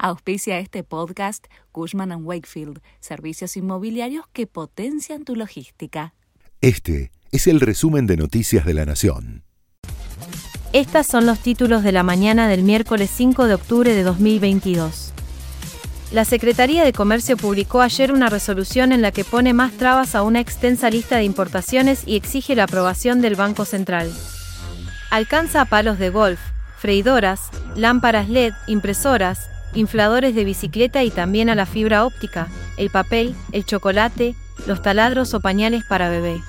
Auspicia este podcast Cushman ⁇ Wakefield, servicios inmobiliarios que potencian tu logística. Este es el resumen de Noticias de la Nación. Estas son los títulos de la mañana del miércoles 5 de octubre de 2022. La Secretaría de Comercio publicó ayer una resolución en la que pone más trabas a una extensa lista de importaciones y exige la aprobación del Banco Central. Alcanza a palos de golf, freidoras, lámparas LED, impresoras, infladores de bicicleta y también a la fibra óptica, el papel, el chocolate, los taladros o pañales para bebé.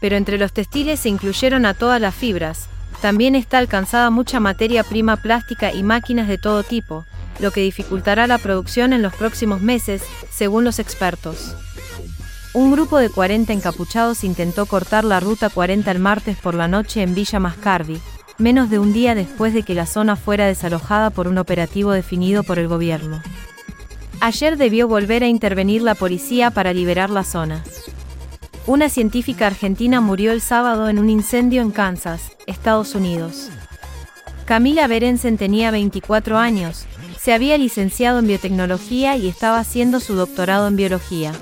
Pero entre los textiles se incluyeron a todas las fibras, también está alcanzada mucha materia prima plástica y máquinas de todo tipo, lo que dificultará la producción en los próximos meses, según los expertos. Un grupo de 40 encapuchados intentó cortar la ruta 40 el martes por la noche en Villa Mascardi, menos de un día después de que la zona fuera desalojada por un operativo definido por el gobierno. Ayer debió volver a intervenir la policía para liberar la zona. Una científica argentina murió el sábado en un incendio en Kansas, Estados Unidos. Camila Berensen tenía 24 años, se había licenciado en biotecnología y estaba haciendo su doctorado en biología.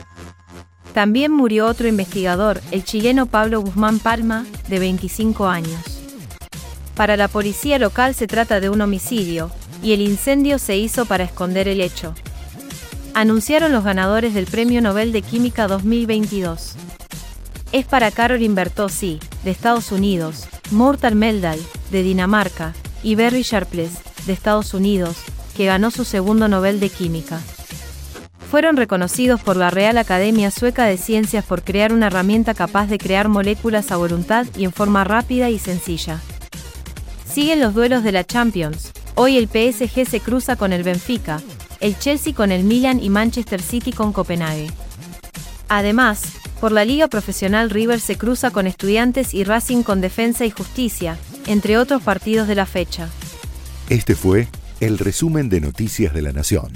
También murió otro investigador, el chileno Pablo Guzmán Palma, de 25 años. Para la policía local se trata de un homicidio, y el incendio se hizo para esconder el hecho. Anunciaron los ganadores del Premio Nobel de Química 2022. Es para Caroline Bertozzi, de Estados Unidos, Mortal Meldal, de Dinamarca, y Barry Sharpless, de Estados Unidos, que ganó su segundo Nobel de Química. Fueron reconocidos por la Real Academia Sueca de Ciencias por crear una herramienta capaz de crear moléculas a voluntad y en forma rápida y sencilla. Siguen los duelos de la Champions. Hoy el PSG se cruza con el Benfica, el Chelsea con el Milan y Manchester City con Copenhague. Además, por la Liga Profesional River se cruza con Estudiantes y Racing con Defensa y Justicia, entre otros partidos de la fecha. Este fue el resumen de Noticias de la Nación.